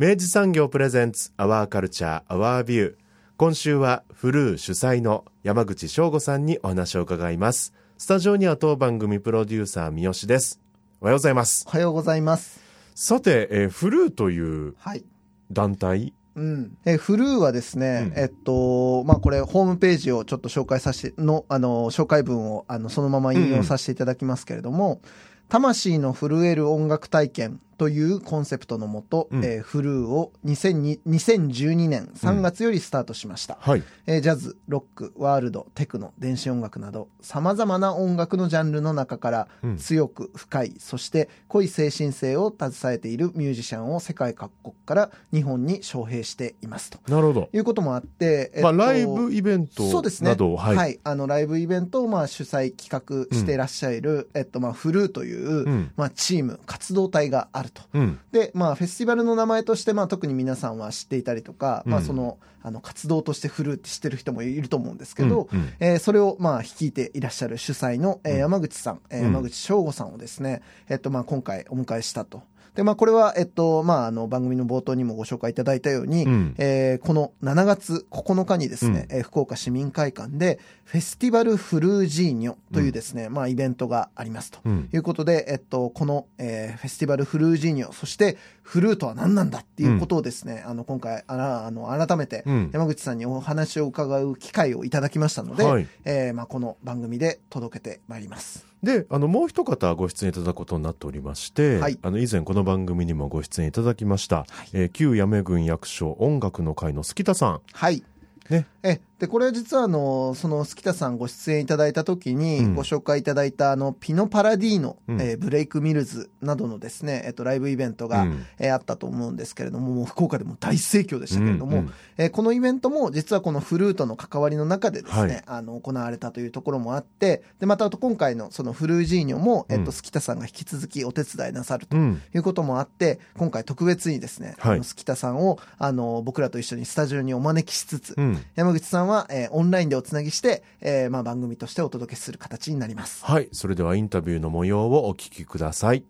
明治産業プレゼンツアワーカルチャーアワービュー今週はフルー主催の山口翔吾さんにお話を伺います。スタジオには当番組プロデューサー三好です。おはようございます。おはようございます。さて、えー、フルーというはい。団体、うん、えフルーはですね、うん。えっと、まあ、これ、ホームページをちょっと紹介させて、の、あの、紹介文を、あの、そのまま引用させていただきますけれども、魂の震える音楽体験というコンセプトのもと、うん。えーフルーを2002 2012年3月よりスタートしました。はい。えージャズ、ロック、ワールド、テクノ、電子音楽など、様々な音楽のジャンルの中から、うん。強く深い、そして濃い精神性を携えているミュージシャンを世界各国から日本に招聘していますと。なるほど、いうこともあって、まあ、ライブイベントそうですね。などをはい、あのライブイベントをまあ主催企画していらっしゃる、えっとまあフルーという、うん。まあチーム活動体があると。うん。で、まあ、フェスティバルの名前として、まあ、特に皆さんは知っていたりとか、まあ、うん。その、あの、活動としてフルーって知ってる人もいると思うんですけど、うん。うん。えーそれを、まあ、率いていらっしゃる主催の、えーうん。山口さん、えーうん山口翔吾さんをですね、えっと、まあ、今回お迎えしたと。で、まあ、これは、えっと、まあ、あの、番組の冒頭にもご紹介いただいたように、うん。えーこの7月9日にですね、えー福岡市民会館で、フェスティバルフルージーニョというですね、まあ、イベントがありますと。いうことで、えっと、この、えーフェスティバルフルージーニョ、そしてフルートは何なんだっていうことをですね、あの、今回、あら、あの、改めてうん。山口さんにお話を伺う機会をいただきましたので、はい。えーまあ、この番組で届けてまいります。であのもう一方ご出演いただくことになっておりまして、はい。あの以前この番組にもご出演いただきました、はい。えー旧八女郡役所音楽の会の杉田さん。はい。ね。え、で、これは実はあの、その、月田さんご出演いただいた時にうん。ご紹介いただいたあの、ピノパラディーノ、うん。えーブレイクミルズなどのですね、えっと、ライブイベントが、うん。えーあったと思うんですけれども、もう福岡でも大盛況でしたけれども、うん。うんえーこのイベントも実はこのフルートの関わりの中でですね、はい。あの、行われたというところもあって、で、またあと今回のそのフルージーニョも、えっうんと、月田さんが引き続きお手伝いなさるとうん。いうこともあって、今回特別にですね、はい。月田さんを、あの、僕らと一緒にスタジオにお招きしつつ、うん。山口さんは、えーオンラインでおつなぎして、えーまあ、番組としてお届けする形になります。はいそれではインタビューの模様をお聞きください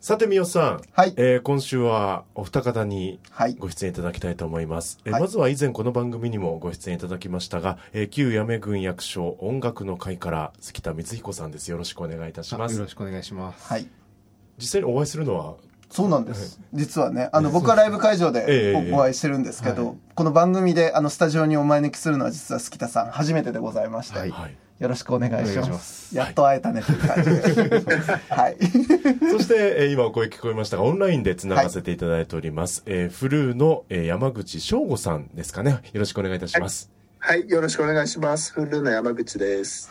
さて三好さん、はい。えー今週はお二方にはい。ご出演いただきたいと思います、えーはいまずは以前この番組にもご出演いただきましたが、えー旧八女郡役所音楽の会から関田光彦さんですよろしくお願いいたしますよろしくお願いします。はい。実際にお会いするのはそうなんです。実はね、あの、僕はライブ会場ええでおお会いしてるんですけど、はいこの番組で、あの、スタジオにお招きするのは実は月田さん、初めてでございまして、はいはいよろしくお願いしお願いしま。ますすやっと会えたねという感じで。はい。そして、えー今お声聞こえましたが、オンラインでつながせていただいております。えーフルーの、えー山口翔吾さんですかね。よろしくお願いいたします。はい、よろしくお願いします。フルの山口です。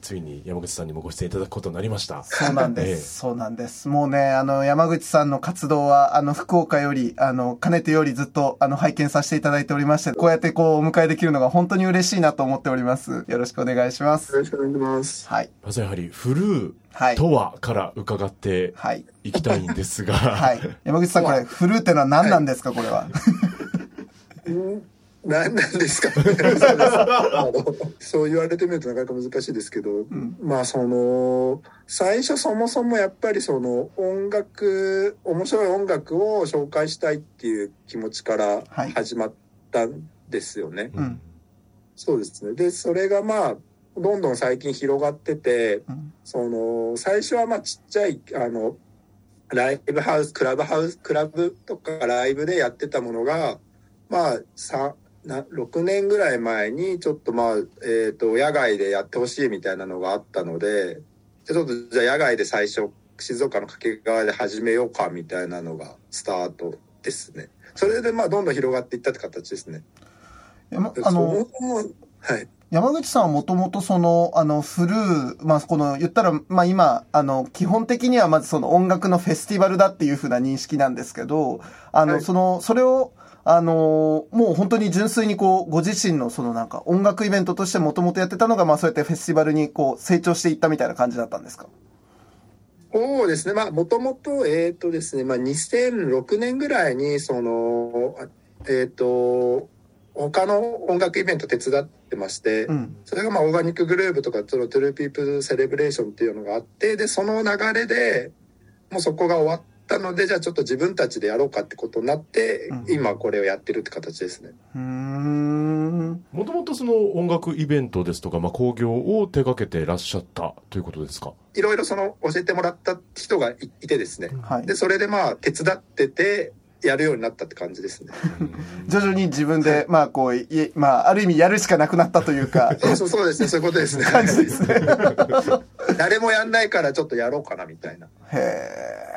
ついに山口さんにもご出演いただくことになりました。そうなんでええす。そうなんです。もうね、あの、山口さんの活動は、あの、福岡より、あの、かねてよりずっと、あの、拝見させていただいておりまして、こうやってこう、お迎えできるのが本当に嬉しいなと思っております。よろしくお願いします。よろしくお願いします。はい。まずやはり、フルはいーとはから伺ってはい。いきたいんですが、はい。山口さん、これ、フルーってのは何なんですか、これは？何なんですか？そう言われてみるとなかなか難しいですけど、まあその最初そもそもやっぱりその音楽面白い音楽を紹介したいっていう気持ちからはい始まったんですよね。うん。そうですね。でそれがまあどんどん最近広がってて、うんその最初はまあちっちゃいあのライブハウス、クラブハウス、クラブとかライブでやってたものが、まあ、さ、な、6年ぐらい前にちょっとまあ、えっ、と、野外でやってほしいみたいなのがあったので、ちょっとじゃあ野外で最初、静岡の掛川で始めようかみたいなのがスタートですね。それでまあどんどん広がっていったって形ですね。ま、あの、はい。山口さんはもともとその、あの、フルー、まあ、この、言ったら、まあ、今、あの、基本的にはまずその音楽のフェスティバルだっていうふうな認識なんですけど、あの、はい、その、それを、あのもう本当に純粋にこう、ご自身のそのなんか音楽イベントとしてもともとやってたのが、まあそうやってフェスティバルにこう、成長していったみたいな感じだったんですか？そうですね。まあ、もともと、えっ、ー、とですね、まあ、2006年ぐらいに、その、えっ、ー、と、他の音楽イベント手伝ってまして、うん、それがまあ Organic Groove とかその True People's Celebration っていうのがあってでその流れでもうそこが終わったのでじゃあちょっと自分たちでやろうかってことになって、うん、今これをやってるって形ですね。もともとその音楽イベントですとか、まあ、興行を手掛けてらっしゃったということですか？いろいろその教えてもらった人がいてですね、はい、でそれでまあ手伝っててやるようになったって感じですね。徐々に自分で、まあこう、いまあ、ある意味やるしかなくなったというか。そうそうですね、そういうことですね。感じですね。誰もやんないからちょっとやろうかなみたいな。へえ。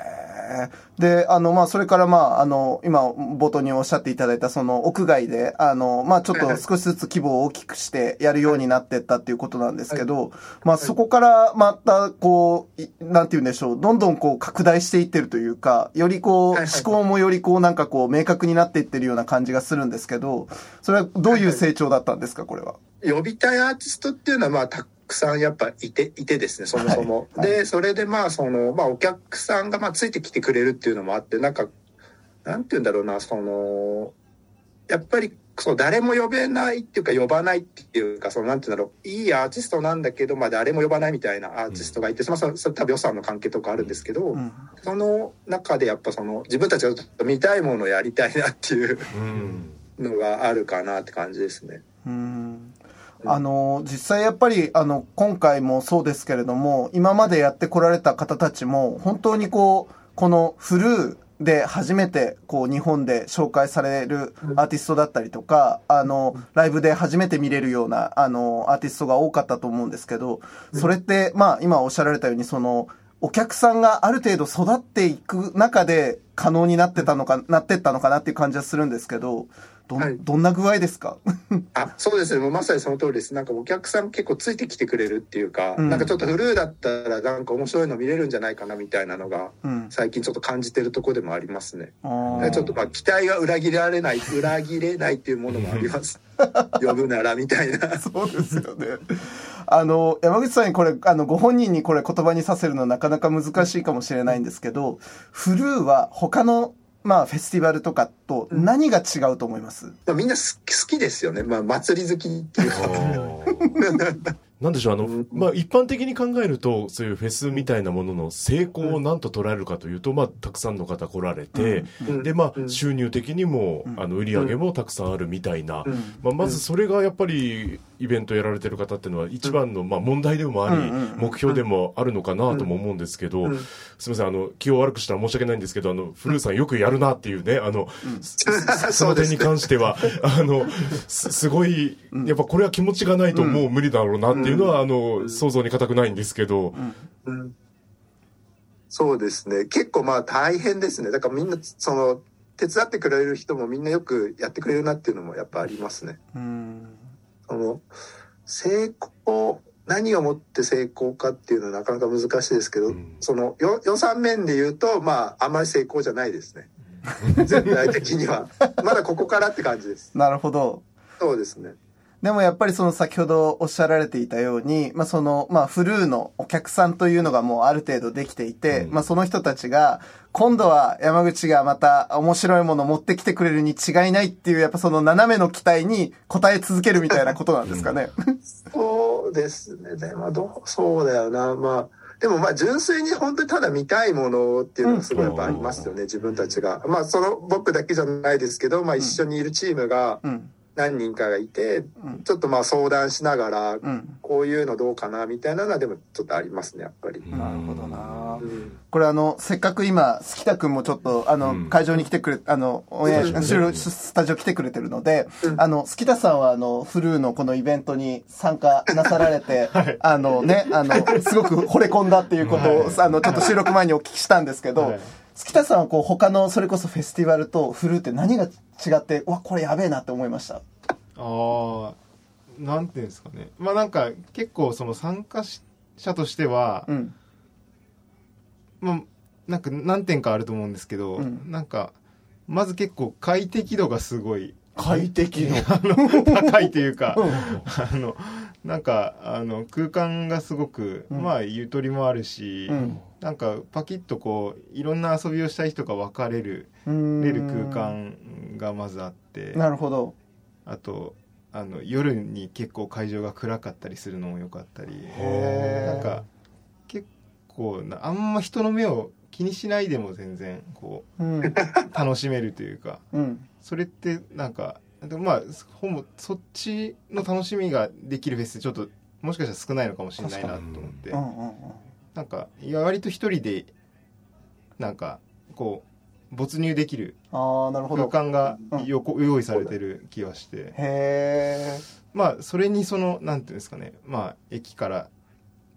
で、あの、まあ、それから、まあ、あの、今、冒頭におっしゃっていただいた、その、屋外で、あの、まあ、ちょっと少しずつ規模を大きくしてやるようになってったっていうことなんですけど、まあ、そこからまた、こう、なんて言うんでしょう、どんどんこう、拡大していってるというか、よりこう、思考もよりこう、なんかこう、明確になっていってるような感じがするんですけど、それはどういう成長だったんですか、これは？呼びたいアーティストっていうのは、まあ、たくさんやっぱいて、いてですね、そもそも。はい。はい、で、それでまあ、その、まあ、お客さんがまあ、ついてきてくれるっていうのもあって、なんか、なんて言うんだろうな、その、やっぱり、そう、誰も呼べないっていうか、呼ばないっていうか、その、なんて言うんだろう、いいアーティストなんだけど、まあ、誰も呼ばないみたいなアーティストがいて、うん、その、それ多分予算の関係とかあるんですけど、うん、その中でやっぱその、自分たちが見たいものをやりたいなっていうのがあるかなって感じですね。うんあの、実際やっぱり、あの、今回もそうですけれども、今までやってこられた方たちも、本当にこう、このフルーで初めてこう日本で紹介されるアーティストだったりとか、あの、ライブで初めて見れるような、あの、アーティストが多かったと思うんですけど、それって、まあ今おっしゃられたように、その、お客さんがある程度育っていく中で可能になってたのか、なってったのかなっていう感じはするんですけど、ど,、はい、どんな具合ですか？あそうですね。もうまさにその通りです。なんかお客さん結構ついてきてくれるっていうか、うん、なんかちょっとフルーだったらなんか面白いの見れるんじゃないかなみたいなのが、うん、最近ちょっと感じてるとこでもありますね、ちょっとまあ期待が裏切られない 裏切れないっていうものもあります。呼ぶならみたいな。そうですよね。あの山口さんにこれあのご本人にこれ言葉にさせるのはなかなか難しいかもしれないんですけどフルーは他のまあ、フェスティバルとかと何が違うと思います、うん、みんな好きですよね。まあ、祭り好きっていうか。なんでしょう、あの、まあ、一般的に考えると、そういうフェスみたいなものの成功を何と捉えるかというと、まあ、たくさんの方来られて、で、まあ、収入的にも、あの、売り上げもたくさんあるみたいな、まあ、まずそれがやっぱり、イベントやられてる方っていうのは一番の、まあ、問題でもあり、目標でもあるのかなとも思うんですけど、すみません、あの、気を悪くしたら申し訳ないんですけど、あの、古さんよくやるなっていうね、あの、その点に関しては、あの、すごい、やっぱこれは気持ちがないともう無理だろうなっていうのは、あの、想像に難くないんですけど、そうですね。結構まあ大変ですね。だからみんな、その、手伝ってくれる人もみんなよくやってくれるなっていうのもやっぱありますね。その、成功、何をもって成功かっていうのはなかなか難しいですけど、うん、その予算面で言うと、まあ、あまり成功じゃないですね。全体的には。まだここからって感じです。なるほど。そうですね。でもやっぱりその先ほどおっしゃられていたように、まあその、まあフルーのお客さんというのがもうある程度できていて、うん、まあその人たちが、今度は山口がまた面白いものを持ってきてくれるに違いないっていう、やっぱその斜めの期待に応え続けるみたいなことなんですかね。そうですね。でもどう、そうだよな。まあ、でもまあ純粋に本当にただ見たいものっていうのがすごいやっぱありますよね、うん、自分たちが。まあその僕だけじゃないですけど、まあ一緒にいるチームが、うん何人かがいて、うん。ちょっとまあ相談しながら、うん。こういうのどうかなみたいなのはでもちょっとありますね、やっぱり。なるほどな。うん。これあの、せっかく今、月田くんもちょっと、あの、うん。会場に来てくれ、あの、オンエア、収録スタジオ来てくれてるので、うん。あの、月田さんはあの、フルーのこのイベントに参加なさられて、あのね、あの、すごく惚れ込んだっていうことを、あの、ちょっと収録前にお聞きしたんですけど、はい月田さんはこう、他の、それこそフェスティバルとフルーって何が違って、うわ、これやべえなって思いました？ああなんていうんですかねまあなんか結構その参加者としては、うん。まあなんか何点かあると思うんですけど、うんなんかまず結構快適度がすごい快適の。あの高いというか、あのなんかあの空間がすごく、うんまあゆとりもあるし、うんなんかパキッとこういろんな遊びをしたい人が分かれるうんれる空間がまずあってなるほど。あとあの夜に結構会場が暗かったりするのもよかったりなんか結構なあんま人の目を気にしないでも全然こうん。う楽しめるというかうん。それってなんかでもまあほぼそっちの楽しみができるフェスちょっともしかしたら少ないのかもしれないなと思ってうんうんうん。なんかいや割と一人でなんかこう没入できる。空間がうんよこ用意されてる気はしてへえ。まあそれにそのなんていうんですかねまあ駅から、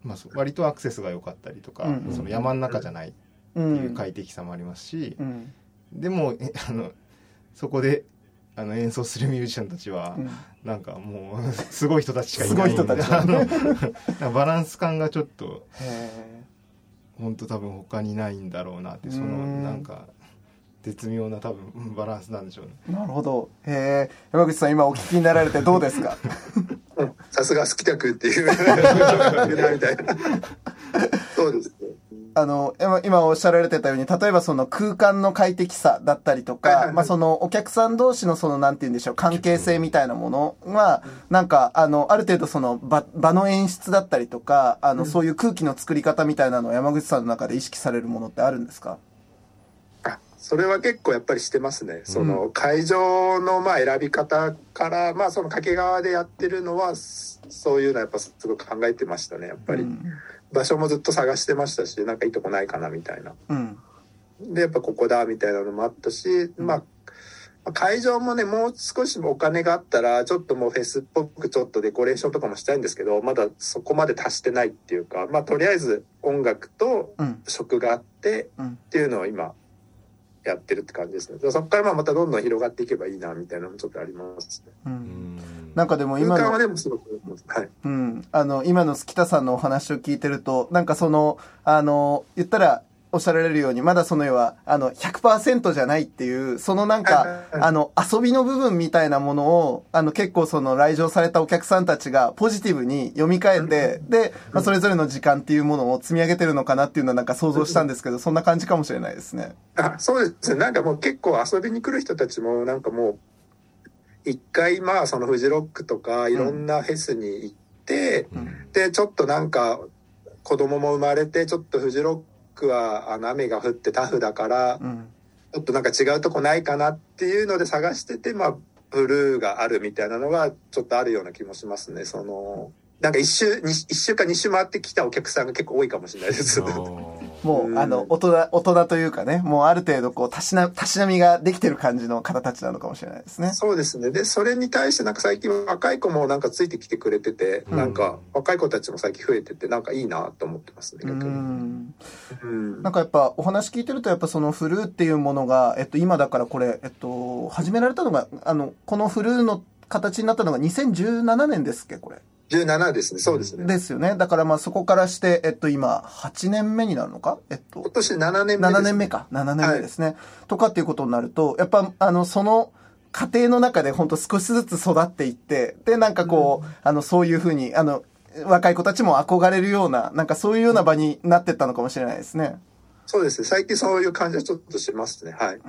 まあ、割とアクセスが良かったりとか、うんうんその山の中じゃないってう。いうん快適さもありますし、うん。でもえあのそこであの演奏するミュージシャンたちは、うんなんかもう すごい人たちしかいないすごい人たちあのなんかバランス感がちょっとへ本当多分他にないんだろうなってそのうんなんか絶妙な多分うんバランスなんでしょうねえ。なるほど。へえ。山口さん、今お聞きになられてどうですか？うんさすが好きたくっていう みたいな。そうですね。あの、今今おっしゃられてたように、例えばその空間の快適さだったりとか、はいはいはい。まあそのお客さん同士のそのなんて言うんでしょう、関係性みたいなものは、なんか、あの、ある程度その場、場の演出だったりとか、あの、そういう空気の作り方みたいなのを山口さんの中で意識されるものってあるんですか？あそれは結構やっぱりしてますね。その会場のまあ選び方から、まあその掛川でやってるのは、そそういうのはやっぱすごく考えてましたね、やっぱり。うん。場所もずっと探してましたし、なんかいいとこないかなみたいな。うん。で、やっぱここだみたいなのもあったし、まあ、まあ会場もね、もう少しお金があったら、ちょっともうフェスっぽくちょっとデコレーションとかもしたいんですけど、まだそこまで達してないっていうか、まあとりあえず音楽とうん。食があって、うん。っていうのを今やってるって感じですね。そこからまあまたどんどん広がっていけばいいなみたいなのもちょっとありますね。う。うんんなんかでも今の、はでもすごく、はい。うん。あの、今の月田さんのお話を聞いてると、なんかその、あの、言ったら、おっしゃられるように、まだその要は、あの、100%じゃないっていう、そのなんかあの、遊びの部分みたいなものを、あの、結構その来場されたお客さんたちがポジティブに読み替えて、で、まあ、それぞれの時間っていうものを積み上げてるのかなっていうのはなんか想像したんですけど、そんな感じかもしれないですね。あそうですね。なんかもう結構遊びに来る人たちもなんかもう、一回まあそのフジロックとかいろんなフェスに行って、うん。で、ちょっとなんか子供も生まれて、ちょっとフジロックはあの雨が降ってタフだから、うん。ちょっとなんか違うとこないかなっていうので探してて、まあ、ブルーがあるみたいなのがちょっとあるような気もしますね。その、なんか一周、に一週か二週回ってきたお客さんが結構多いかもしれないです。もう、うんあの、大人、大人というかね、もうある程度こう、たしな、たしなみができてる感じの方たちなのかもしれないですね。そうですね。で、それに対してなんか最近若い子もなんかついてきてくれてて、うんなんか若い子たちも最近増えてて、なんかいいなと思ってますね、う逆に。ん。うんなんかやっぱお話聞いてるとやっぱそのフルーっていうものが、えっと今だからこれ、えっと、始められたのが、あの、このフルーの形になったのが2017年ですっけ、これ。17ですね、そうですね。ですよね。だからまあそこからして、えっと今、8年目になるのか？えっと今、年7年目です。7年目か。7年目ですね。とかっていうことになると、やっぱ、あの、その、過程の中で本当少しずつ育っていって、で、なんかこう、あの、そういうふうに、あの、若い子たちも憧れるような、なんかそういうような場になってったのかもしれないですね。そうですね。最近そういう感じはちょっとしますね。はい。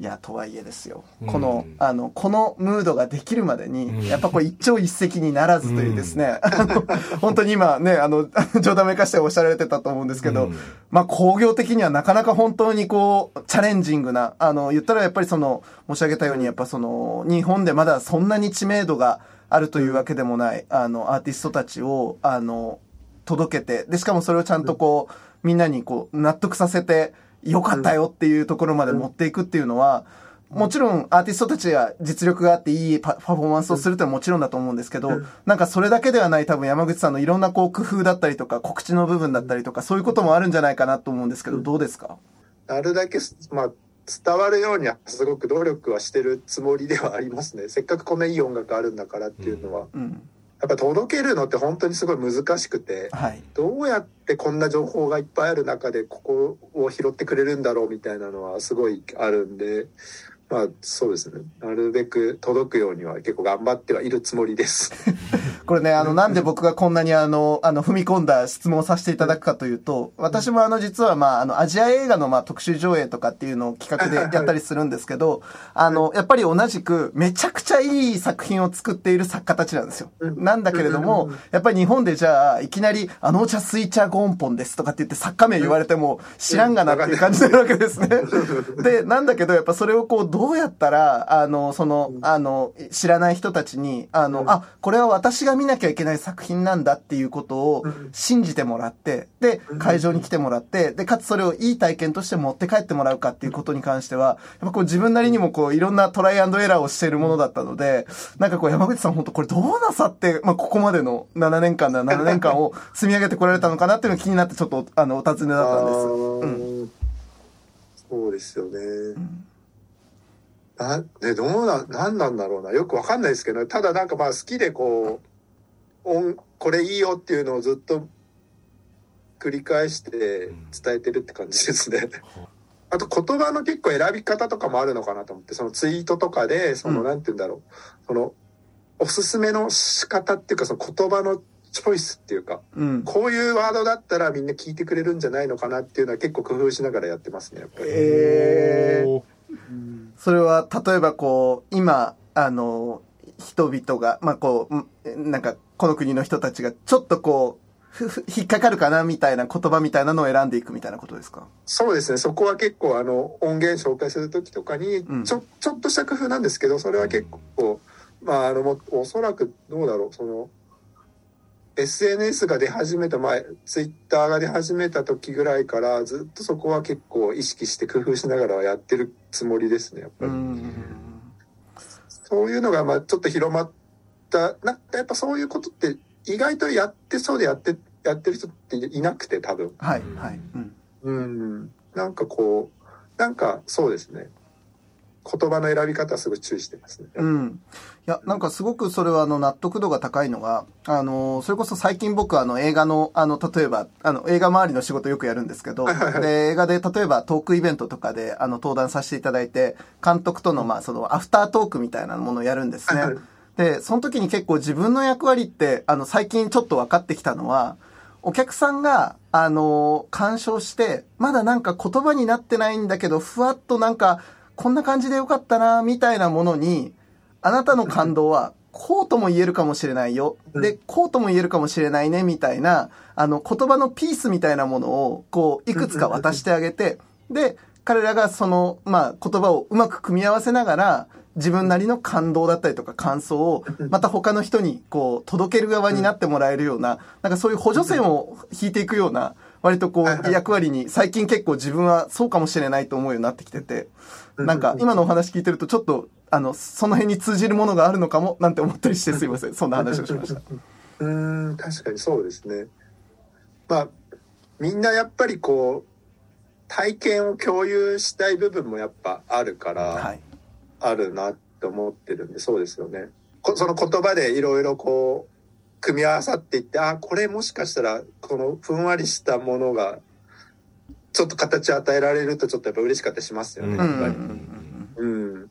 いや、とはいえですよ。この、あの、このムードができるまでに、やっぱこれ一朝一夕にならずというですね、あの、本当に今ね、あの、冗談めかしておっしゃられてたと思うんですけど、まあ工業的にはなかなか本当にこう、チャレンジングな、あの、言ったらやっぱりその、申し上げたように、やっぱその、日本でまだそんなに知名度があるというわけでもない、あの、アーティストたちを、あの、届けて、で、しかもそれをちゃんとこう、みんなにこう、納得させて、良かったよっていうところまで持っていくっていうのは、もちろんアーティストたちが実力があっていいパフォーマンスをするってのはもちろんだと思うんですけど、なんかそれだけではない多分山口さんのいろんなこう工夫だったりとか告知の部分だったりとかそういうこともあるんじゃないかなと思うんですけど、どうですか？なるだけ、まあ、伝わるようにはすごく努力はしてるつもりではありますね。せっかくこんないい音楽あるんだからっていうのは。うん。やっぱ届けるのって本当にすごい難しくて、はい、どうやってこんな情報がいっぱいある中でここを拾ってくれるんだろうみたいなのはすごいあるんでまあそうですね。なるべく届くようには結構頑張ってはいるつもりです。これね、あの、なんで僕がこんなにあの、あの、踏み込んだ質問をさせていただくかというと、私もあの、実はまあ、あの、アジア映画のまあ、特集上映とかっていうのを企画でやったりするんですけど、あの、やっぱり同じく、めちゃくちゃいい作品を作っている作家たちなんですよ。なんだけれども、やっぱり日本でじゃあ、いきなり、あのお茶スイチャゴンポンですとかって言って作家名言われても、知らんがなっていう感じになるわけですね。で、なんだけど、やっぱそれをこう、どうやったら、あの、その、あの、知らない人たちに、あの、あ、これは私が見なきゃいけない作品なんだっていうことを信じてもらって、で、会場に来てもらって、で、かつそれをいい体験として持って帰ってもらうかっていうことに関しては、やっぱこう自分なりにもこういろんなトライアンドエラーをしているものだったので、なんかこう山口さん本当これどうなさって、まあここまでの7年間だ、7年間を積み上げてこられたのかなっていうのが気になってちょっとあの、お尋ねだったんです。うん、そうですよね。うんな、ね、どうな、なんなんだろうな。よくわかんないですけど、ただなんかまあ好きでこう、音、これいいよっていうのをずっと繰り返して伝えてるって感じですね。あと言葉の結構選び方とかもあるのかなと思って、そのツイートとかで、その、なんて言うんだろう。その、おすすめの仕方っていうか、その言葉のチョイスっていうか、うん、こういうワードだったらみんな聞いてくれるんじゃないのかなっていうのは結構工夫しながらやってますね、やっぱり。えーそれは、例えばこう、今、あの、人々が、まあ、こう、なんか、この国の人たちが、ちょっとこう、引っかかるかなみたいな言葉みたいなのを選んでいくみたいなことですか？そうですね。そこは結構あの音源紹介する時とかにちょ、うん、ちょっとした工夫なんですけど、それは結構、まああのもおそらくどうだろう、その SNS が出始めた前、ツイッターが出始めた時ぐらいからずっとそこは結構意識して工夫しながらやってるつもりですね、やっぱり。そういうのがまあちょっと広まった、なんかやっぱそういうことって意外とやってそうでやって、やってる人っていなくて多分。はい、はい。うん。うん。なんかこう、なんかそうですね。言葉の選び方はすごい注意してますね。うん。いや、なんかすごくそれはあの納得度が高いのが、あの、それこそ最近僕はあの映画の、あの、例えば、あの、映画周りの仕事よくやるんですけど、で、映画で例えばトークイベントとかで、あの、登壇させていただいて、監督との、まあ、その、アフタートークみたいなものをやるんですね。で、その時に結構自分の役割って、あの、最近ちょっと分かってきたのは、お客さんが、あの、鑑賞して、まだなんか言葉になってないんだけど、ふわっとなんか、こんな感じでよかったな、みたいなものに、あなたの感動は、こうとも言えるかもしれないよ。で、こうとも言えるかもしれないね、みたいな、あの、言葉のピースみたいなものを、こう、いくつか渡してあげて、で、彼らがその、まあ、言葉をうまく組み合わせながら、自分なりの感動だったりとか感想を、また他の人に、こう、届ける側になってもらえるような、なんかそういう補助線を引いていくような、割とこう、役割に、最近結構自分はそうかもしれないと思うようになってきてて、なんか今のお話聞いてるとちょっと、あの、その辺に通じるものがあるのかも、なんて思ったりしてすいません。そんな話をしました。うん、確かにそうですね。まあ、みんなやっぱりこう、体験を共有したい部分もやっぱあるから、はい、あるなって思ってるんで、そうですよね。その言葉でいろいろこう、組み合わさっていって、あ、これもしかしたら、このふんわりしたものがちょっと形与えられるとちょっとやっぱ嬉しかったりしますよね、やっぱり。うん。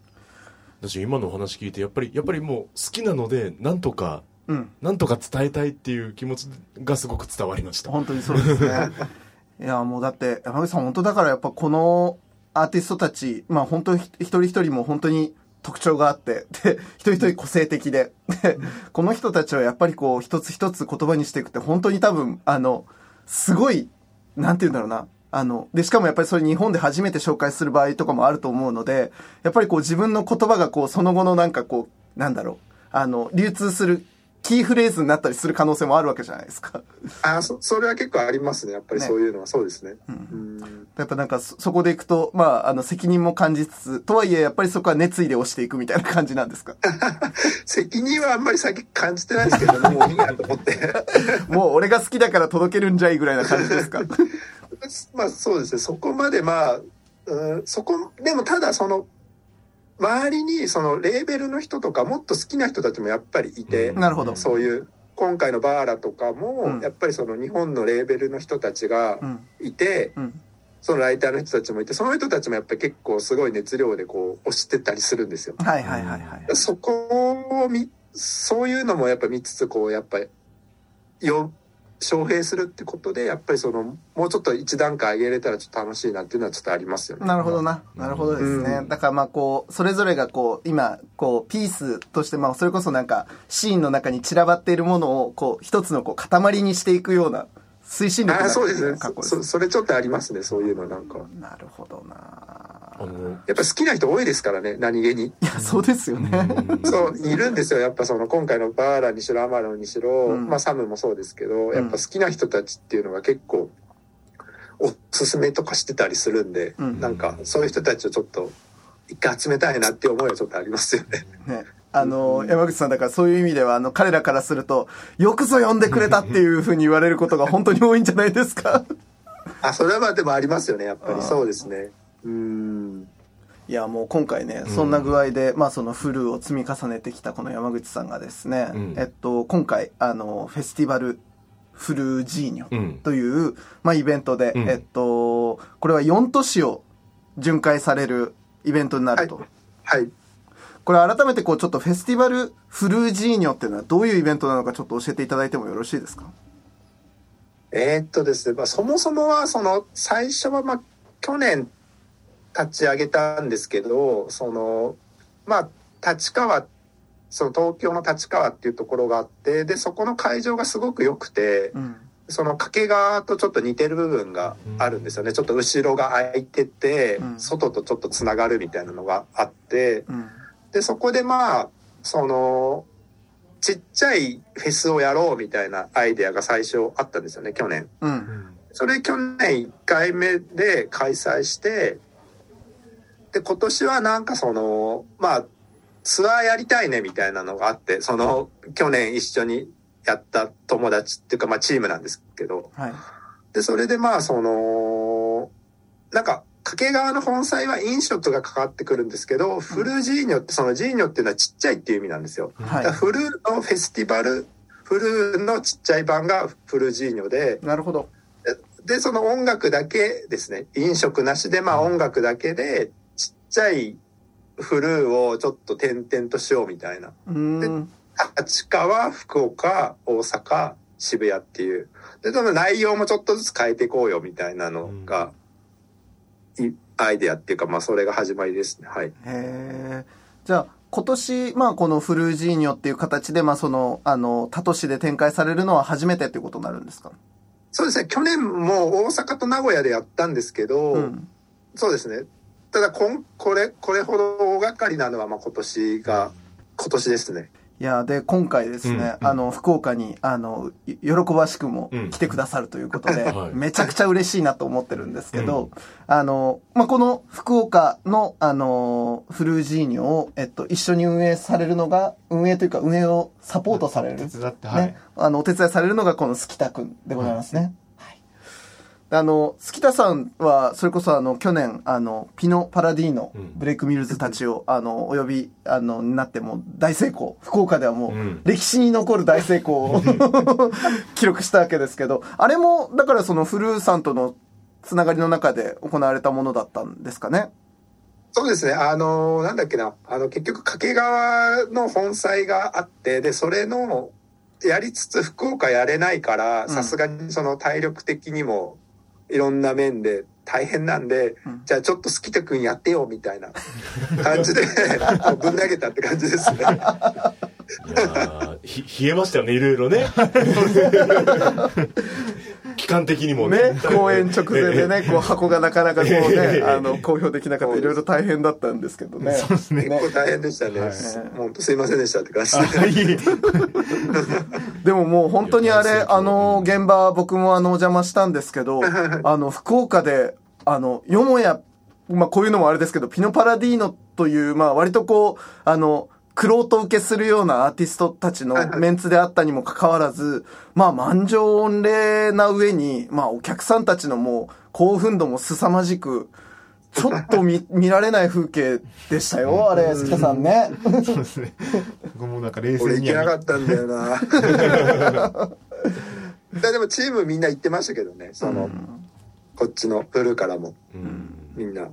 私今のお話聞いて、やっぱり、やっぱりもう好きなので、なんとか、うん、なんとか伝えたいっていう気持ちがすごく伝わりました。本当にそうですね。いや、もうだって、山口さん本当だからやっぱこの、アーティストたち、まあ本当に一人一人も本当に特徴があって、で、一人一人個性的で、で、この人たちはやっぱりこう、一つ一つ言葉にしていくって本当に多分、あの、すごい、なんて言うんだろうな。あの、で、しかもやっぱりそれ日本で初めて紹介する場合とかもあると思うので、やっぱりこう自分の言葉がこう、その後のなんかこう、なんだろう、あの、流通するキーフレーズになったりする可能性もあるわけじゃないですか。あそ、それは結構ありますね。やっぱりねそういうのはそうですね。うんうんやっぱなんかそ、そこでいくと、まあ、あの、責任も感じつつ、とはいえ、やっぱりそこは熱意で押していくみたいな感じなんですか？責任はあんまり先感じてないですけど、もういいやと思って。もう俺が好きだから届けるんじゃいぐらいな感じですか？まあそうですね。そこまでまあ、うん、そこ、でもただその、周りにそのレーベルの人とかもっと好きな人たちもやっぱりいて、うんなるほど。そういう、今回のバーラとかうんも、やっぱりその日本のレーベルの人たちがうん。いて、うん。そのライターの人たちもいて、その人たちもやっぱり結構すごい熱量でこう押してたりするんですよ。はいはいはいはい。そこを見、そういうのもやっぱ見つつ、こう、やっぱり、よ、招聘するってことで、やっぱりその、もうちょっと一段階上げれたらちょっと楽しいなっていうのはちょっとありますよね。なるほどな。なるほどですね。うんだからまあこう、それぞれがこう、今、こう、ピースとして、まあそれこそなんか、シーンの中に散らばっているものを、こう、一つのこう、塊にしていくような、推進力ああ、がそうですそ、それちょっとありますね、そういうのなんか。なるほどなあのやっぱ好きな人多いですからね、何気に。いや、そうですよね。そう、いるんですよ。やっぱその、今回のバーラにしろ、アマロンにしろ、うんまあサムもそうですけど、やっぱ好きな人たちっていうのが結構、おすすめとかしてたりするんで、うんなんか、そういう人たちをちょっと、一回集めたいなっていう思いはちょっとありますよね。ね。あの、山口さん、だからそういう意味では、あの、彼らからすると、よくぞ呼んでくれたっていうふうに言われることが本当に多いんじゃないですか。あ、それはまあでもありますよね、やっぱり。そうですね。うん。いや、もう今回ね、そんな具合で、まあそのフルを積み重ねてきたこの山口さんがですね、うんえっと、今回、あの、フェスティバルフルジーニうョんという、まあイベントで、うんえっと、これは4都市を巡回されるイベントになると。ははい。これ改めてこうちょっとフェスティバルフルジーニョっていうのはどういうイベントなのかちょっと教えていただいてもよろしいですか？えーっとですね、まあ、そもそもは、その、最初は、まあ、去年立ち上げたんですけど、その、まあ、立川、その東京の立川っていうところがあって、で、そこの会場がすごく良くて、うん。その掛川とちょっと似てる部分があるんですよね。ちょっと後ろが空いてて、うん外とちょっとつながるみたいなのがあって、うん。で、そこでまあ、その、ちっちゃいフェスをやろうみたいなアイデアが最初あったんですよね、去年。うん。それ去年1回目で開催して、で、今年はなんかその、まあ、ツアーやりたいねみたいなのがあって、その、去年一緒にやった友達っていうか、まあチームなんですけど、はい。で、それでまあ、その、なんか、掛川の本妻は飲食がかかってくるんですけど、フルジーニョって、そのジーニョっていうのはちっちゃいっていう意味なんですよ。はい。フルのフェスティバル、フルのちっちゃい版がフルジーニョで、なるほど。で、その音楽だけですね。飲食なしで、まあ音楽だけで、ちっちゃいフルーをちょっと点々としようみたいな。うーん。立川、福岡、大阪、渋谷っていう。で、その内容もちょっとずつ変えていこうよみたいなのが、いアイデアっていうか、まあそれが始まりですね。はい。へえ。じゃあ、今年、まあ、このフルジーニョっていう形で、まあ、その、あの、他都市で展開されるのは初めてっていうことになるんですか？そうですね。去年も大阪と名古屋でやったんですけど、うん。そうですね。ただこん、これ、これほど大掛かりなのは、まあ今年が、今年ですね。いや、で、今回ですね、うんうんあの、福岡に、あの、い喜ばしくもうん来てくださるということで、はいめちゃくちゃ嬉しいなと思ってるんですけど、あの、まあ、この福岡の、あの、フルージーニョを、えっと、一緒に運営されるのが、運営というか運営をサポートされる。手伝って、はい。ね、あの、お手伝いされるのがこのスキタくんでございますね。はい。あの、スキタさんは、それこそあの、去年、あの、ピノ・パラディーノ、うんブレイク・ミルズたちを、あの、お呼び、あの、になってもう大成功。福岡ではもう、うん歴史に残る大成功を 記録したわけですけど、あれも、だからそのフルーさんとのつながりの中で行われたものだったんですかね？そうですね。あの、なんだっけな。あの、結局、掛川の本妻があって、で、それの、やりつつ福岡やれないから、んさすがにその体力的にも、いろんな面で大変なんで、じゃあちょっと好きとくんやってよみたいな。感じで ぶん投げたって感じですね。いやひ冷えましたよねいろいろね 期間的にもね。公演直前でねこう箱がなかなかこうねあの公表できなかったいろいろ大変だったんですけどね。そうですね。結構大変でしたね。はい。本当すいませんでしたって感じで。でももう本当にあれあの現場僕もあのお邪魔したんですけどあの福岡であのよもやまあこういうのもあれですけどピノパラディーノというまあ割とこうあのクロート受けするようなアーティストたちのメンツであったにもかかわらず、まあ満場御礼な上に、まあお客さんたちのもう興奮度も凄まじく、ちょっと見 見られない風景でしたよ、あれ、スキさんね。そうですね。僕もなんか冷俺静に行けなかったんだよな。だでもチームみんな行ってましたけどね。その、こっちのプルからもうんみんな。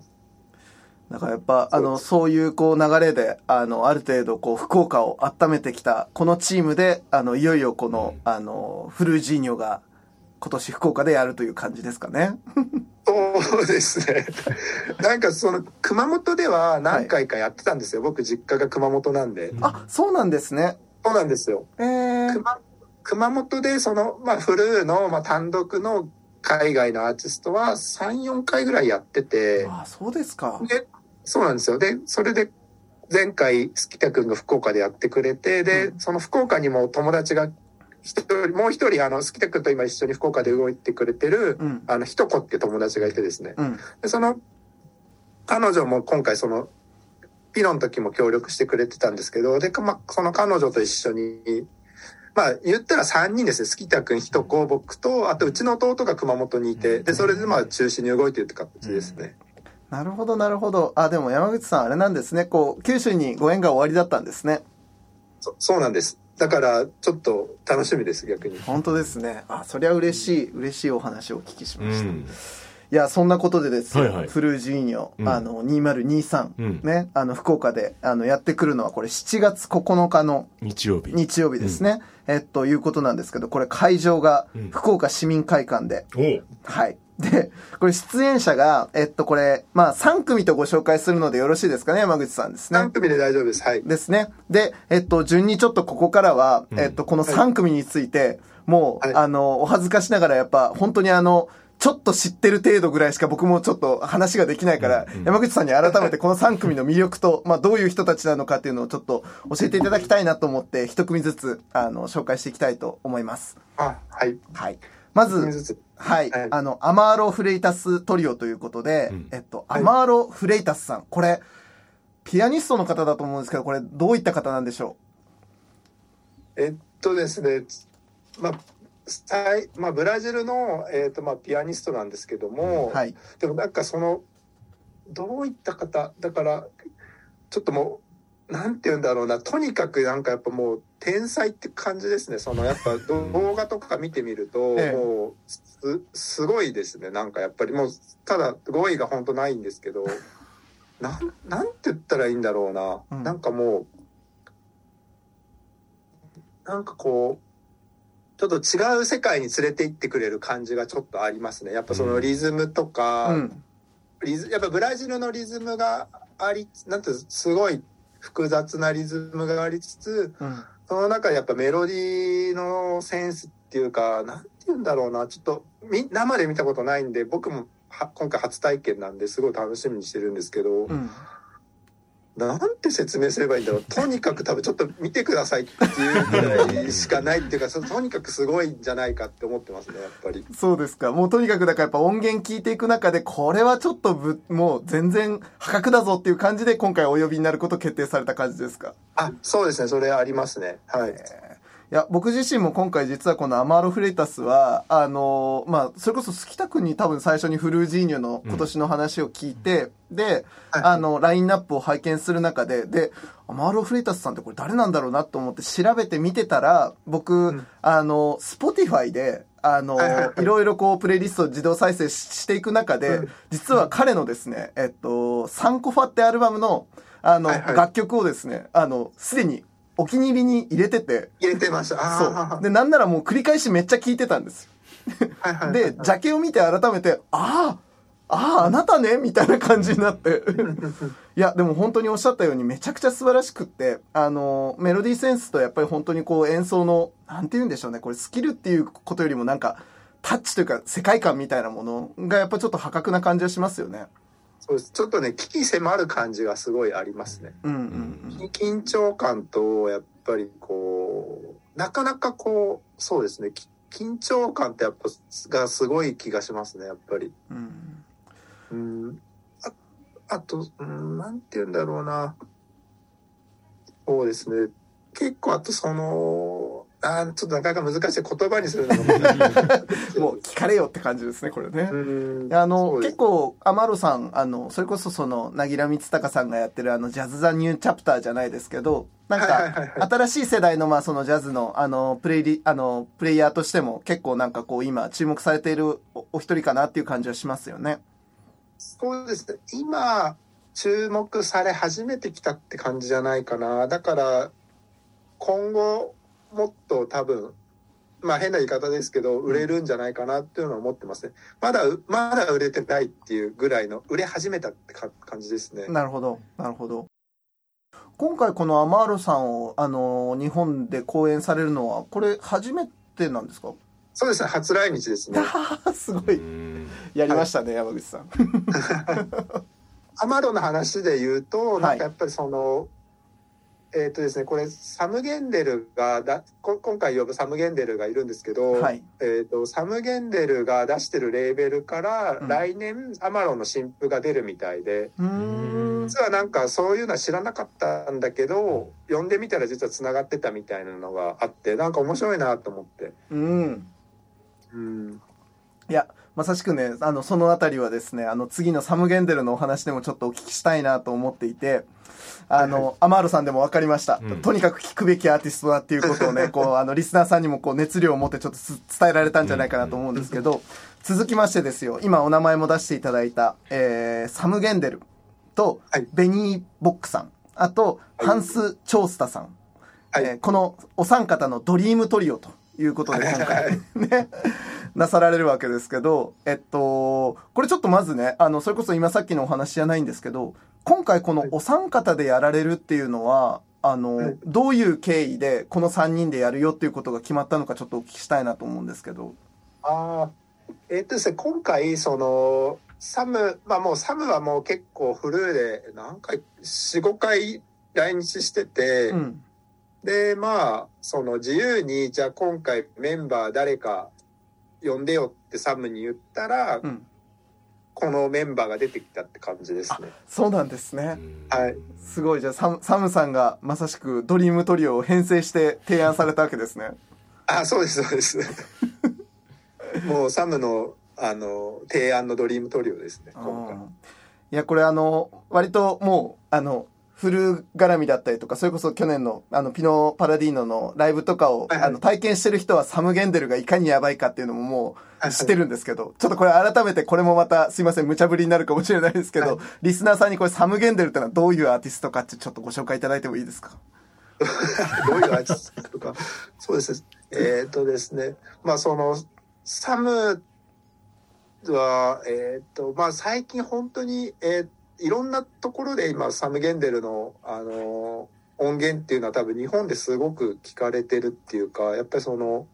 だからやっぱ、あの、そういうこう流れで、あの、ある程度こう、福岡を温めてきた、このチームで、あの、いよいよこの、あの、フルージーニョが、今年福岡でやるという感じですかね。そうですね。なんかその熊本では何回かやってたんですよ。僕実家が熊本なんで。あ、そうなんですね。そうなんですよ。えー、熊熊本でその、まあ、フルーの、まあ、単独の海外のアーティストは3、4回ぐらいやってて、あ、そうですか。で、そうなんですよ。で、それで前回、スキタ君が福岡でやってくれて、で、その福岡にも友達が一人、もう一人、あの、スキタ君と今一緒に福岡で動いてくれてる、うん。あの、ひとこって友達がいてですね。うん。で、その、彼女も今回その、ピノの時も協力してくれてたんですけど、で、まあ、その彼女と一緒に、まあ、言ったら3人ですね。スキタ君、ひとこ、僕と、あとうちの弟が熊本にいて、で、それでまあ中心に動いてるって形ですね。なるほど、なるほど。あ、でも山口さん、あれなんですね。こう、九州にご縁が終わりだったんですね。そそうなんです。だから、ちょっと楽しみです、逆に。本当ですね。あ、そりゃ嬉しい、嬉しいお話をお聞きしうました。んいや、そんなことでですよ、はいはいフルージーニョ、うんあの、2023、うんね、あの、福岡で、あの、やってくるのは、これ7月9日の日曜日日曜日ですね。えっと、いうことなんですけど、これ会場がうん福岡市民会館で、はい。で、これ出演者が、えっと、これ、まあ、3組とご紹介するのでよろしいですかね、山口さんですね3。組で大丈夫です。はい。ですね。で、えっと、順にちょっとここからは、うんえっと、この3組について、もう、はいあの、お恥ずかしながらやっぱ、本当にあの、ちょっと知ってる程度ぐらいしか僕もちょっと話ができないから、うん山口さんに改めて この3組の魅力と、まあ、どういう人たちなのかっていうのをちょっと教えていただきたいなと思って、一組ずつ、あの、紹介していきたいと思います。あ、はい。はい。まず。はい、はい。あの、アマーロ・フレイタストリオということで、うん。えっと、アマーロ・フレイタスさん、これ、ピアニストの方だと思うんですけど、これ、どういった方なんでしょえっとですね、まあ、最まあ、ブラジルの、えっとまあ、ピアニストなんですけども、うはい。でもなんかそのどういった方だからちょっともうなんて言うんだろうなとにかくなんかやっぱもう天才って感じですねそのやっぱ 動画とか見てみると、ええもうすすごいですねなんかやっぱりもうただ語彙が本当ないんですけど なんなんて言ったらいいんだろうな、うんなんかもうなんかこうちょっと違う世界に連れて行ってくれる感じがちょっとありますね。やっぱそのリズムとか、うん。リズやっぱブラジルのリズムがありなんてすごい複雑なリズムがありつつうん。その中でやっぱメロディーのセンスっていうかなんて言うんだろうなちょっと生で見たことないんで僕もは今回初体験なんですごい楽しみにしてるんですけど、うん。なんて説明すればいいんだろうとにかく多分ちょっと見てくださいっていうぐらいしかないっていうかそとにかくすごいんじゃないかって思ってますねやっぱり。そうですか。もうとにかくだからやっぱ音源聞いていく中で、これはちょっとぶ、もう全然破格だぞっていう感じで今回お呼びになること決定された感じですか？あそうですねそれありますねはい。いや、僕自身も今回実はこのアマーロ・フレイタスは、あのーまあ、それこそ、鋤田君に多分最初に FRUEZINHO の今年の話を聞いて、で、はい。あの、ラインナップを拝見する中で、で、アマーロ・フレイタスさんってこれ誰なんだろうなと思って調べてみてたら、僕、ん。あの、 Spotify で、あの、はいろいろこう、プレイリストを自動再生ししていく中で、うん。実は彼のですね、えっと、 Sankofa ってアルバムの、あの、楽曲をですね、あの、すでにお気に入りに入れてて、入れてました。あそう。で、なんならもう繰り返しめっちゃ聞いてたんです。で、ジャケを見て改めて、ああああ、あなたね？みたいな感じになって。いや、でも本当におっしゃったようにめちゃくちゃ素晴らしくって、あの、メロディーセンスとやっぱり本当にこう演奏の、なんて言うんでしょうね、これスキルっていうことよりもなんか、タッチというか世界観みたいなものがやっぱちょっと破格な感じがしますよね。そうですちょっとね危機迫る感じがすごいありますね。うんうんうん。緊張感とやっぱりこうなかなかこうそうですねき緊張感ってやっぱがすごい気がしますねやっぱり。うんうんああと、うん、なんて言うんだろうなそうですね結構あとそのあーちょっとなかなか難しい言葉にするのが難しいもう聞かれよって感じですね、これね。うんあの、結構、アマロさん、あの、それこそその、なぎらみつたかさんがやってるあの、ジャズ・ザ・ニュー・チャプターじゃないですけど、なんか、はい新しい世代の、まあ、そのジャズの、あの、プレイリ、あの、プレイヤーとしても、結構なんかこう、今、注目されているおお一人かなっていう感じはしますよね。そうですね。今、注目され始めてきたって感じじゃないかな。だから、今後、もっと多分、まあ変な言い方ですけど、売れるんじゃないかなっていうのは思ってますね。まだ、まだ売れてないっていうぐらいの、売れ始めたってか感じですね。なるほど、なるほど。今回このアマーロさんを、あの、日本で公演されるのは、これ初めてなんですか？そうですね。初来日ですね。すごい。やりましたね、山口さん。アマロの話で言うと、はいなんかやっぱりその、えっ、とですね、これ、サム・ゲンデルがだ、こ今回呼ぶサム・ゲンデルがいるんですけど、はい。えっ、と、サム・ゲンデルが出してるレーベルから、うん来年、アマロの新譜が出るみたいで、うーん。実はなんかそういうのは知らなかったんだけど、読んでみたら実は繋がってたみたいなのがあって、なんか面白いなと思って。うん。うん。いや、まさしくね、あの、そのあたりはですね、あの、次のサム・ゲンデルのお話でもちょっとお聞きしたいなと思っていて、あの、はいアマールさんでも分かりました、うん。とにかく聞くべきアーティストだっていうことをね、こう、あの、リスナーさんにもこう、熱量を持ってちょっとつ伝えられたんじゃないかなと思うんですけど、続きましてですよ、今お名前も出していただいた、えー、サム・ゲンデルとはい、ベニー・ボックさん、あと、はい。ハンス・チョースタさん、はい。えーこのお三方のドリームトリオということで今回。ね、なさられるわけですけど、えっと、これちょっとまずね、あの、それこそ今さっきのお話じゃないんですけど、今回このお三方でやられるっていうのは、あの、はいどういう経緯でこの三人でやるよっていうことが決まったのかちょっとお聞きしたいなと思うんですけど。ああ、えっ、とですね、今回、その、サム、まあもうサムはもう結構フルーで何回、4、5回来日してて、うん。で、まあ、その自由に、じゃあ今回メンバー誰か呼んでよってサムに言ったら、うん。このメンバーが出てきたって感じですね。そうなんですね。はい。すごい。じゃあサム、サムさんがまさしくドリームトリオを編成して提案されたわけですね。あ、そうです、そうです。もうサムの、あの、提案のドリームトリオですね、今回。いや、これあの、割ともう、あの、フル絡みだったりとか、それこそ去年の、あの、ピノ・パラディーノのライブとかを、はいはいあの、体験してる人はサム・ゲンデルがいかにやばいかっていうのももう知ってるんですけど、ちょっとこれ改めてこれもまた、すいません、無茶ぶりになるかもしれないですけど、はいリスナーさんにこれサム・ゲンデルってのはどういうアーティストかってちょっとご紹介いただいてもいいですか？どういうアーティストとか。そうですね。えっ、とですね。まあその、サムは、えっ、と、まあ最近本当に、えーいろんなところで今、サム・ゲンデルの、あの音源っていうのは多分日本ですごく聞かれてるっていうか、やっぱりその、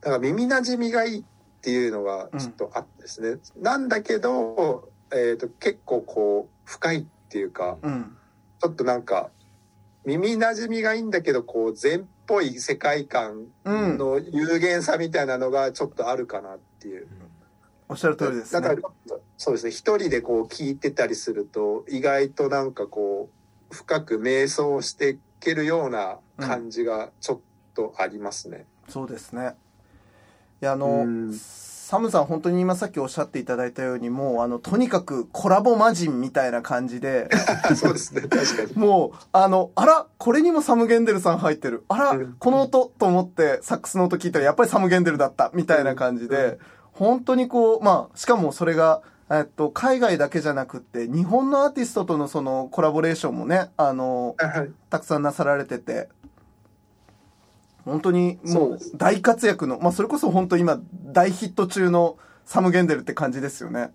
だから耳馴染みがいいっていうのがちょっとあってですね。なんだけど、えっ、と、結構こう、深いっていうか、うん。ちょっとなんか、耳馴染みがいいんだけど、こう、禅っぽい世界観うん。の有限さみたいなのがちょっとあるかなっていう。おっしゃる通りですだからね。、そうですね、一人でこう聞いてたりすると、意外となんかこう、深く瞑想していけるような感じがちょっとありますね。そうですね。いや、あの、うんサムさん本当に今さっきおっしゃっていただいたように、もうあの、とにかくコラボ魔人みたいな感じで、そうですね、確かに。もう、あの、あら、これにもサム・ゲンデルさん入ってる。あらうん、この音と思ってサックスの音聞いたらやっぱりサム・ゲンデルだった、みたいな感じうで、本当にこう、まあ、しかもそれが、えっと、海外だけじゃなくって、日本のアーティストとのそのコラボレーションもね、あの、はいたくさんなさられてて、本当にもう大活躍の、まあそれこそ本当今大ヒット中のサム・ゲンデルって感じですよね。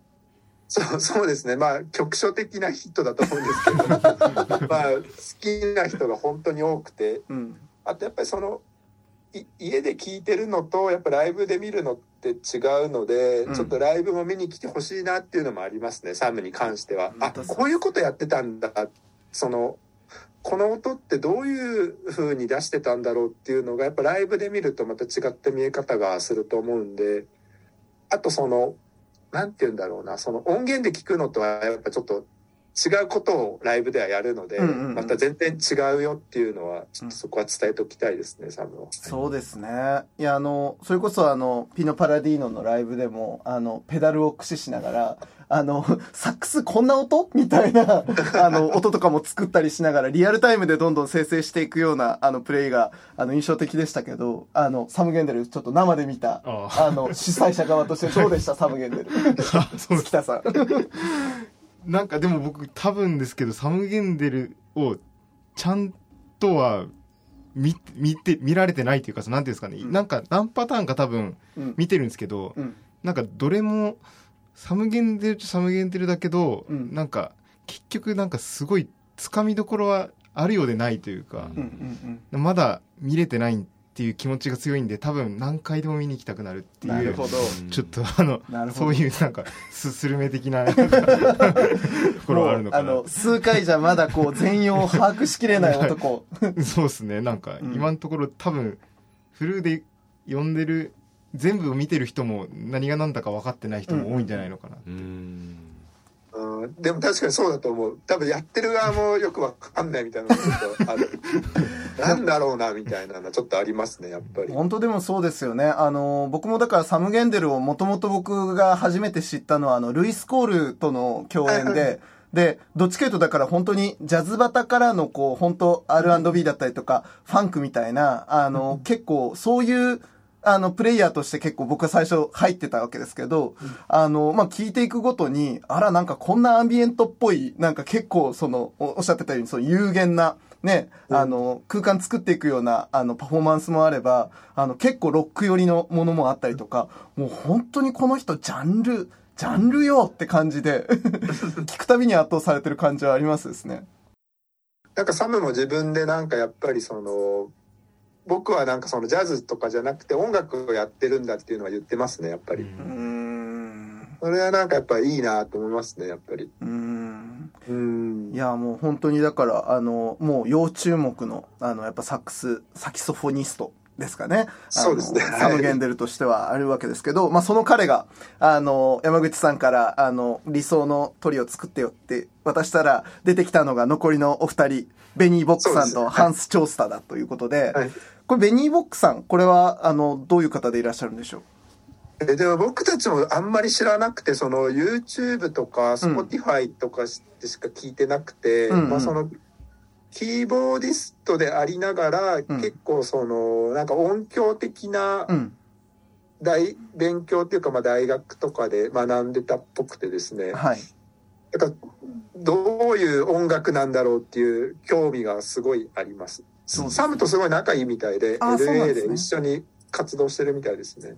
そうそうですね。まあ局所的なヒットだと思うんですけど。まあ好きな人が本当に多くて。うん。あとやっぱりそのい家で聞いてるのとやっぱライブで見るのって違うので、うん。ちょっとライブも見に来てほしいなっていうのもありますねサムに関しては。あこういうことやってたんだ。そのこの音ってどういう風に出してたんだろうっていうのがやっぱライブで見るとまた違った見え方がすると思うんで。あとそのなんて言うんだろうなその音源で聞くのとはやっぱちょっと違うことをライブではやるので、うんうんうんまた全然違うよっていうのはちょっとそこは伝えておきたいですね、サムは。そうですね。いや、あの、それこそあの、ピノパラディーノのライブでも、あの、ペダルを駆使しながら、あの、サックスこんな音？みたいな、あの、音とかも作ったりしながら、リアルタイムでどんどん生成していくような、あの、プレイが、あの、印象的でしたけど、あの、サム・ゲンデル、ちょっと生で見た、ああの、主催者側としてどうでした、サム・ゲンデル。月田さん。なんかでも僕多分ですけどサム・ゲンデルをちゃんとは見見て見られてないというかなんていうんですかね、うん。なんか何パターンか多分うん。見てるんですけど、うん。なんかどれもサム・ゲンデルとサム・ゲンデルだけど、うん。なんか結局なんかすごいつかみどころはあるようでないというかう、んうん。まだ見れてないっていう気持ちが強いんで多分何回でも見に行きたくなるっていうなるほど。ちょっとあのそういうなんかすスルメ的な ところがあるのかな。もうあの、数回じゃまだこう、全容を把握しきれない男。そうですね。なんかうん。今のところ多分フルで読んでる全部を見てる人も何が何だか分かってない人も多いんじゃないのかな、うんうん、でも確かにそうだと思う。多分やってる側もよくわかんないみたいなのがちょっとある。なんだろうなみたいなのはちょっとありますね、やっぱり。本当でもそうですよね。あの、僕もだからサム・ゲンデルをもともと僕が初めて知ったのは、あの、ルイス・コールとの共演で、で、どっちかというとだから本当にジャズバタからのこう、本当 R&B だったりとか、ファンクみたいな、あの、結構そういう、あの、プレイヤーとして結構僕は最初入ってたわけですけど、あの、まあ、聞いていくごとに、あら、なんかこんなアンビエントっぽい、なんか結構その、おおっしゃってたように、その有限な、ね、あの、空間作っていくような、あの、パフォーマンスもあれば、あの、結構ロック寄りのものもあったりとか、もう本当にこの人、ジャンル、ジャンルよって感じで、聞くたびに圧倒されてる感じはありますですね。なんかサムも自分でなんかやっぱりその、僕はなんかそのジャズとかじゃなくて音楽をやってるんだっていうのは言ってますね、やっぱり。うーん。それはなんかやっぱいいなと思いますね、やっぱり。うーん。うんい。や、もう本当にだから、あの、もう要注目の、あの、やっぱサックス、サキソフォニストですかね。そうですねサム・ゲンデルとしてはあるわけですけど、まあその彼が、あの、山口さんから、あの、理想のトリを作ってよって渡したら、出てきたのが残りのお二人、ベニー・ボックさんとハンス・チョースターだということで、はいこれベニー・ボックさん、これは、あの、どういう方でいらっしゃるんでしょう？えでも僕たちもあんまり知らなくてその YouTube とか Spotify とかでしか聞いてなくて、うんうんまあ、そのキーボーディストでありながら、ん結構そのなんか音響的なうん。大勉強っていうかまあ大学とかで学んでたっぽくてですねはい。だからどういう音楽なんだろうっていう興味がすごいあります。そサムとすごい仲いいみたいで LA で一緒に活動してるみたいですね。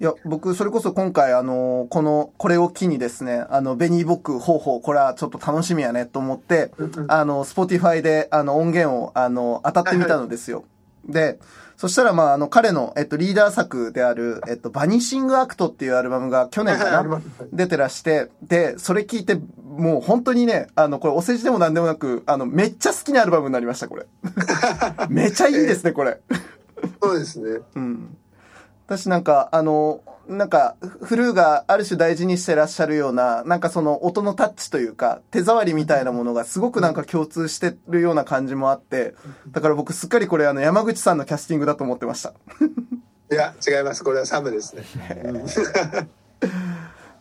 いや、僕、それこそ今回、あの、この、これを機にですね、あの、ベニーボックの方、これはちょっと楽しみやねと思って、あの、 Spotify で、あの、音源を、あの、当たってみたのですよ。で、そしたら、まあ、あの、彼の、えっと、リーダー作である、えっと、 Vanishing Act っていうアルバムが去年かな出てらして、で、それ聞いて、もう本当にね、あの、これお世辞でもなんでもなく、あの、めっちゃ好きなアルバムになりました、これ。めちゃいいですね、これ。そうですね。うん。私なんか、あの、なんか、フルーがある種大事にしてらっしゃるような、なんかその音のタッチというか、手触りみたいなものがすごくなんか共通してるような感じもあって、だから僕すっかりこれあの山口さんのキャスティングだと思ってました。いや違いますこれはサムですね。う んね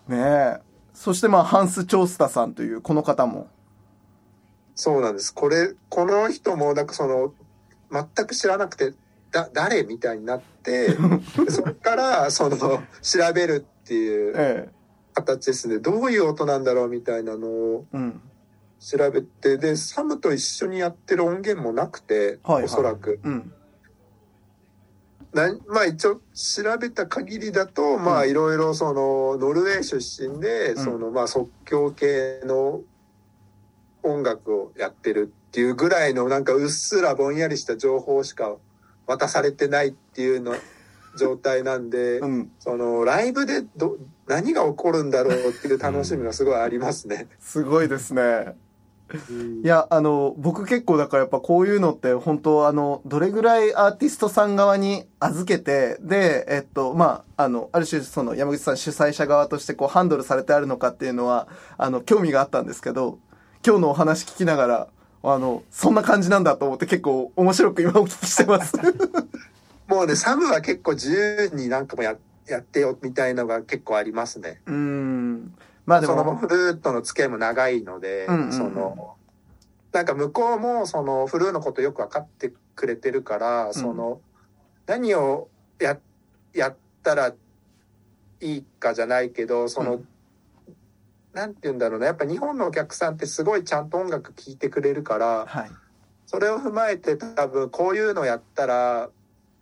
え。そしてまあ、ハンス・チョースタさんというこの方も。そうなんです。これ、この人も、なんかその、全く知らなくて、だ、誰みたいになって、そこから、その、調べるっていうええ。形ですね。どういう音なんだろうみたいなのをうん。調べて、で、サムと一緒にやってる音源もなくて、はいはいおそらく。うん。なまあ一応調べた限りだと、まあいろいろそのノルウェー出身で、そのまあ即興系の音楽をやってるっていうぐらいのなんかうっすらぼんやりした情報しか渡されてないっていうの状態なんで、うん。そのライブでど何が起こるんだろうっていう楽しみがすごいありますね。すごいですね。いや、あの、僕結構だからやっぱこういうのって本当あの、どれぐらいアーティストさん側に預けて、で、えっと、まあ、あの、ある種その山口さん主催者側としてこうハンドルされてあるのかっていうのは、あの、興味があったんですけど、今日のお話聞きながら、あの、そんな感じなんだと思って結構面白く今お聞きしてます。もうね、サブは結構自由になんかもややってよみたいのが結構ありますね。うーん。まあでそのも、フルートの付き合いも長いので、うんうんうんそのなんか向こうもそのフルーのことよく分かってくれてるから、その何をややったらいいかじゃないけどその、うんなんて言うんだろうなやっぱ日本のお客さんってすごいちゃんと音楽聴いてくれるからはい。それを踏まえて多分こういうのやったら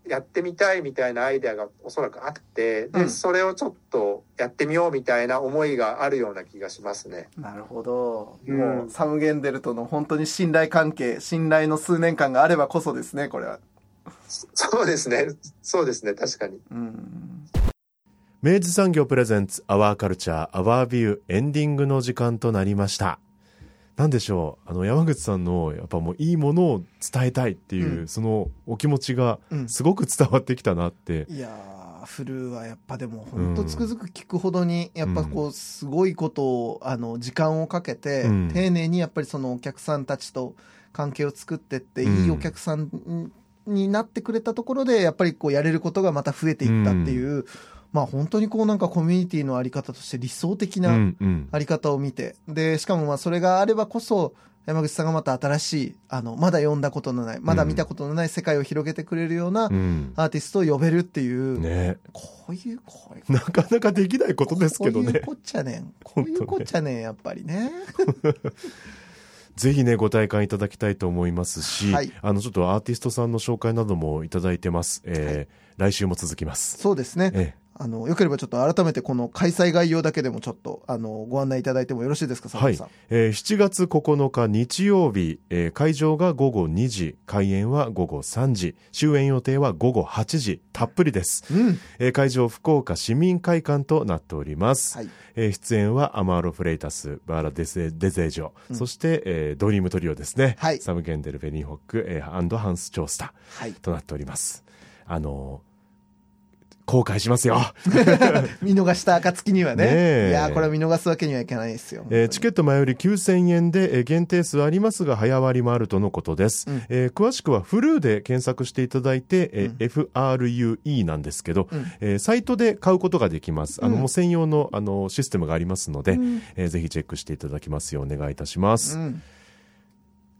やってみたいみたいなアイデアがおそらくあってで、うんそれをちょっとやってみようみたいな思いがあるような気がしますね。なるほど。うんもう、サム・ゲンデルとの本当に信頼関係、信頼の数年間があればこそですね、これは。そうですね。そうですね。確かに。うん。明治産業プレゼンツアワーカルチャーアワービューエンディングの時間となりました。なんでしょう？あの山口さんのやっぱもういいものを伝えたいっていう、うん。そのお気持ちがうん。すごく伝わってきたなって、いやー、フルはやっぱでも本当つくづく聞くほどに、やっぱこう、すごいことを、あの、時間をかけて、うん。丁寧にやっぱりそのお客さんたちと関係を作ってって、うんいいお客さんになってくれたところで、やっぱりこうやれることがまた増えていったっていう、まあ本当にこうなんかコミュニティのあり方として理想的うなんうん。あり方を見て、で、しかもまあそれがあればこそ、山口さんがまた新しい、あの、まだ読んだことのない、まだ見たことのない世界を広げてくれるようなうん。アーティストを呼べるっていう、ね。こういう、こういう、なかなかできないことですけどね。こういうこっちゃねん。こういうこっちゃねん、やっぱりね。ぜひねご体感いただきたいと思いますし、はい。あのちょっとアーティストさんの紹介などもいただいてます、えー来週も続きます。そうですね。えあの、よければちょっと改めてこの開催概要だけでもちょっと、あの、ご案内いただいてもよろしいですか、佐はい藤さん。、えー7月9日日曜日、えー会場が午後2時開演は午後3時終演予定は午後8時たっぷりです、うん。えー会場福岡市民会館となっております、はい。えー出演はアマーロ・フレイタスバーラ・デゼデゼージョ、そして、えードリームトリオですね、はいサム・ゲンデル・ベニーホック、えーアンド・ハンス・チョースタはい。となっておりますあのー後悔しますよ。見逃した暁にはね。ねえ。いや、これは見逃すわけにはいかないですよ。えーチケット前より9000円で、えー限定数ありますが早割もあるとのことです、うん。えー詳しくはフルーで検索していただいて、えー FRUE なんですけど、うん。えーサイトで買うことができます。あの、うんもう専用のあのシステムがありますので、うん。えーぜひチェックしていただきますようお願いいたします、うん。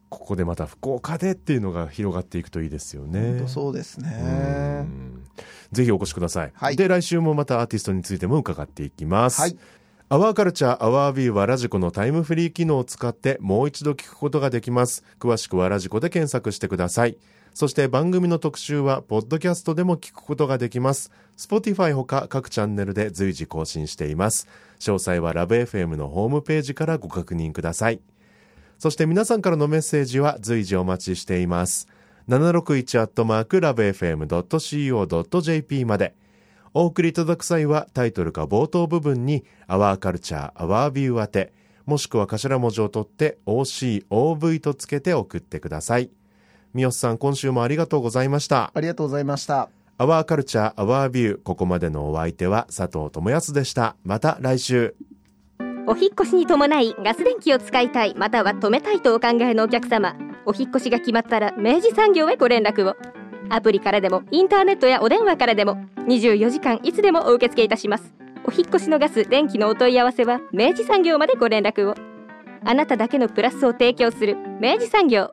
ここでまた福岡でっていうのが広がっていくといいですよね。そうですうね。んぜひお越しください、はいで来週もまたアーティストについても伺っていきます、はい。アワーカルチャーアワービューはラジコのタイムフリー機能を使ってもう一度聞くことができます。詳しくはラジコで検索してください。そして番組の特集はポッドキャストでも聞くことができます。Spotify ほか各チャンネルで随時更新しています。詳細はラブ f m のホームページからご確認ください。そして皆さんからのメッセージは随時お待ちしています。761アットマークラブ FM.co.jp まで。お送りいただく際はタイトルか冒頭部分に Our Culture, Our View 宛て、もしくは頭文字を取って OCOV とつけて送ってください。三好さん、今週もありがとうございました。ありがとうございました。Our Culture, Our View ここまでのお相手は佐藤智康でした。また来週。お引越しに伴いガス電気を使いたいまたは止めたいとお考えのお客様。お引越しが決まったら明治産業へご連絡を。アプリからでもインターネットやお電話からでも24時間いつでもお受け付けいたします。お引越しのガス電気のお問い合わせは明治産業までご連絡を。あなただけのプラスを提供する明治産業。